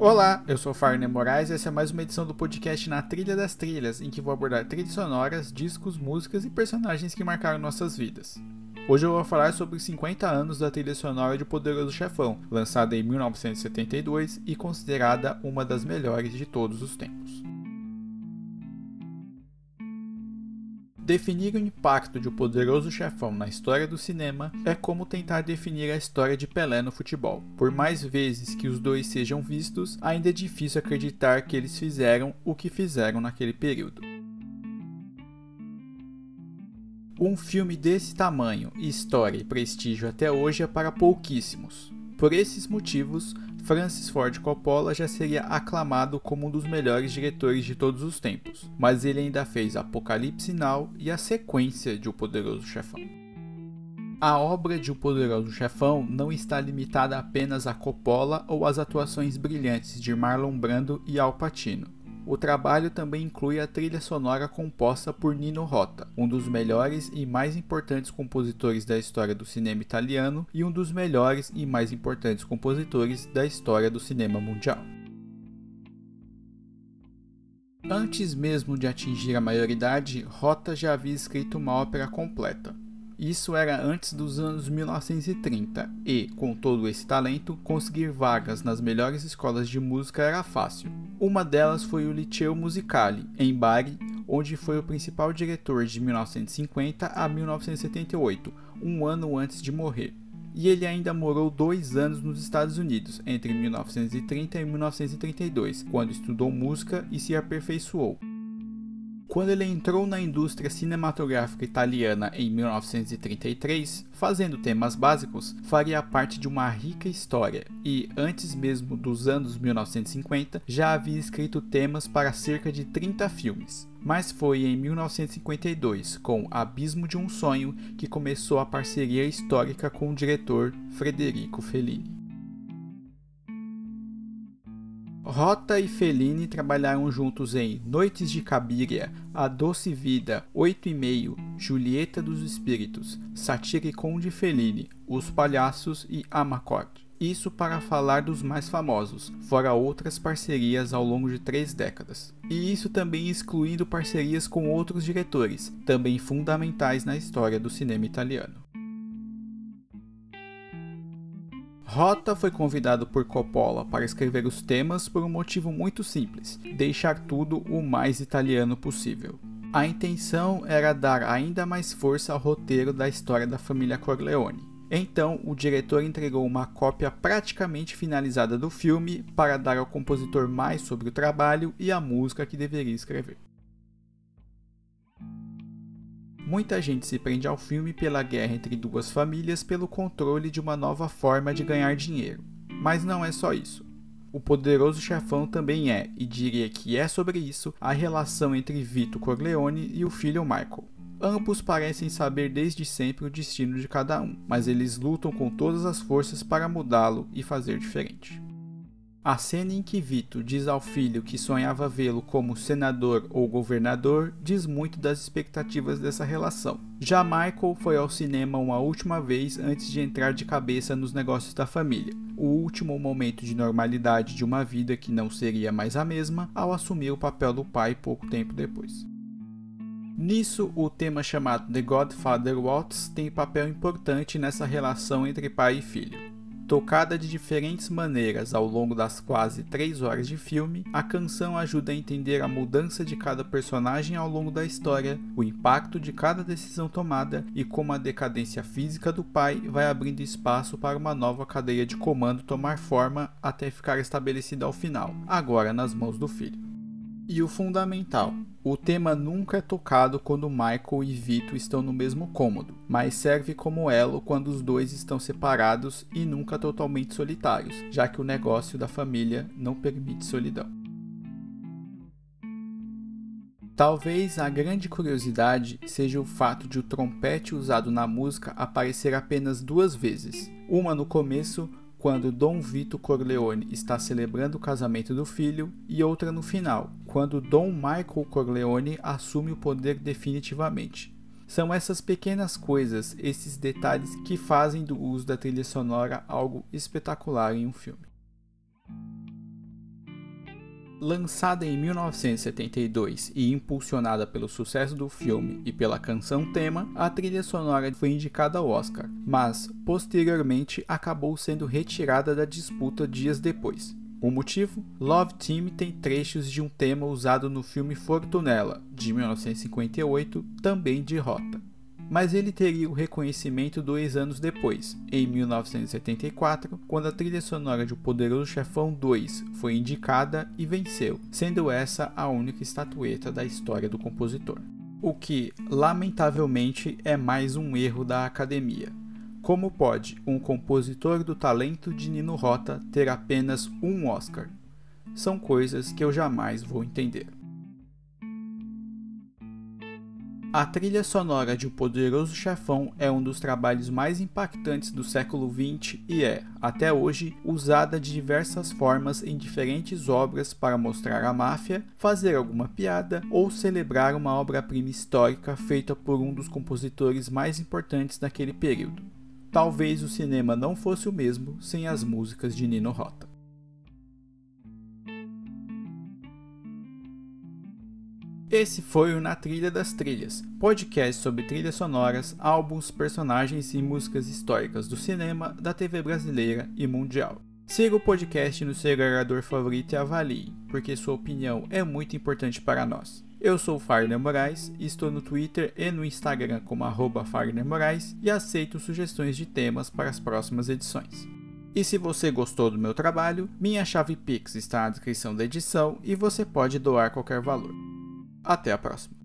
Olá, eu sou Farner Moraes e essa é mais uma edição do podcast Na Trilha das Trilhas, em que vou abordar trilhas sonoras, discos, músicas e personagens que marcaram nossas vidas. Hoje eu vou falar sobre os 50 anos da trilha sonora de Poderoso Chefão, lançada em 1972 e considerada uma das melhores de todos os tempos. Definir o impacto de O Poderoso Chefão na história do cinema é como tentar definir a história de Pelé no futebol. Por mais vezes que os dois sejam vistos, ainda é difícil acreditar que eles fizeram o que fizeram naquele período. Um filme desse tamanho, história e prestígio até hoje é para pouquíssimos. Por esses motivos, Francis Ford Coppola já seria aclamado como um dos melhores diretores de todos os tempos, mas ele ainda fez Apocalipse Now e a sequência de O Poderoso Chefão. A obra de O Poderoso Chefão não está limitada apenas a Coppola ou às atuações brilhantes de Marlon Brando e Al Pacino. O trabalho também inclui a trilha sonora composta por Nino Rota, um dos melhores e mais importantes compositores da história do cinema italiano e um dos melhores e mais importantes compositores da história do cinema mundial. Antes mesmo de atingir a maioridade, Rota já havia escrito uma ópera completa, isso era antes dos anos 1930 e, com todo esse talento, conseguir vagas nas melhores escolas de música era fácil. Uma delas foi o Liceu Musicale, em Bari, onde foi o principal diretor de 1950 a 1978, um ano antes de morrer. E ele ainda morou dois anos nos Estados Unidos, entre 1930 e 1932, quando estudou música e se aperfeiçoou. Quando ele entrou na indústria cinematográfica italiana em 1933, fazendo temas básicos, faria parte de uma rica história e, antes mesmo dos anos 1950, já havia escrito temas para cerca de 30 filmes. Mas foi em 1952, com Abismo de um Sonho, que começou a parceria histórica com o diretor Federico Fellini. Rota e Fellini trabalharam juntos em Noites de Cabiria, A Doce Vida, Oito e Meio, Julieta dos Espíritos, Satiricon de Fellini, Os Palhaços e Amakord. Isso para falar dos mais famosos, fora outras parcerias ao longo de três décadas. E isso também excluindo parcerias com outros diretores, também fundamentais na história do cinema italiano. Rota foi convidado por Coppola para escrever os temas por um motivo muito simples: deixar tudo o mais italiano possível. A intenção era dar ainda mais força ao roteiro da história da família Corleone. Então, o diretor entregou uma cópia praticamente finalizada do filme para dar ao compositor mais sobre o trabalho e a música que deveria escrever. Muita gente se prende ao filme pela guerra entre duas famílias pelo controle de uma nova forma de ganhar dinheiro. Mas não é só isso. O poderoso chefão também é, e diria que é sobre isso, a relação entre Vito Corleone e o filho Michael. Ambos parecem saber desde sempre o destino de cada um, mas eles lutam com todas as forças para mudá-lo e fazer diferente. A cena em que Vito diz ao filho que sonhava vê-lo como senador ou governador diz muito das expectativas dessa relação. Já Michael foi ao cinema uma última vez antes de entrar de cabeça nos negócios da família, o último momento de normalidade de uma vida que não seria mais a mesma ao assumir o papel do pai pouco tempo depois. Nisso, o tema chamado The Godfather Waltz tem papel importante nessa relação entre pai e filho. Tocada de diferentes maneiras ao longo das quase 3 horas de filme, a canção ajuda a entender a mudança de cada personagem ao longo da história, o impacto de cada decisão tomada e como a decadência física do pai vai abrindo espaço para uma nova cadeia de comando tomar forma até ficar estabelecida ao final, agora nas mãos do filho. E o fundamental: o tema nunca é tocado quando Michael e Vito estão no mesmo cômodo, mas serve como elo quando os dois estão separados e nunca totalmente solitários, já que o negócio da família não permite solidão. Talvez a grande curiosidade seja o fato de o trompete usado na música aparecer apenas duas vezes, uma no começo, quando Dom Vito Corleone está celebrando o casamento do filho, e outra no final, quando Dom Michael Corleone assume o poder definitivamente. São essas pequenas coisas, esses detalhes que fazem do uso da trilha sonora algo espetacular em um filme. Lançada em 1972 e impulsionada pelo sucesso do filme e pela canção tema, a trilha sonora foi indicada ao Oscar, mas posteriormente acabou sendo retirada da disputa dias depois. O motivo? Love Team tem trechos de um tema usado no filme Fortunella, de 1958, também de Rota mas ele teria o reconhecimento dois anos depois, em 1974, quando a trilha sonora de O Poderoso Chefão 2 foi indicada e venceu, sendo essa a única estatueta da história do compositor. O que, lamentavelmente, é mais um erro da academia. Como pode um compositor do talento de Nino Rota ter apenas um Oscar? São coisas que eu jamais vou entender. A trilha sonora de O Poderoso Chefão é um dos trabalhos mais impactantes do século XX e é, até hoje, usada de diversas formas em diferentes obras para mostrar a máfia, fazer alguma piada ou celebrar uma obra-prima histórica feita por um dos compositores mais importantes daquele período. Talvez o cinema não fosse o mesmo sem as músicas de Nino Rota. Esse foi o Na Trilha das Trilhas, podcast sobre trilhas sonoras, álbuns, personagens e músicas históricas do cinema, da TV brasileira e mundial. Siga o podcast no seu agregador favorito e avalie, porque sua opinião é muito importante para nós. Eu sou Fagner Moraes estou no Twitter e no Instagram como arroba Fagner Moraes e aceito sugestões de temas para as próximas edições. E se você gostou do meu trabalho, minha chave Pix está na descrição da edição e você pode doar qualquer valor. Até a próxima.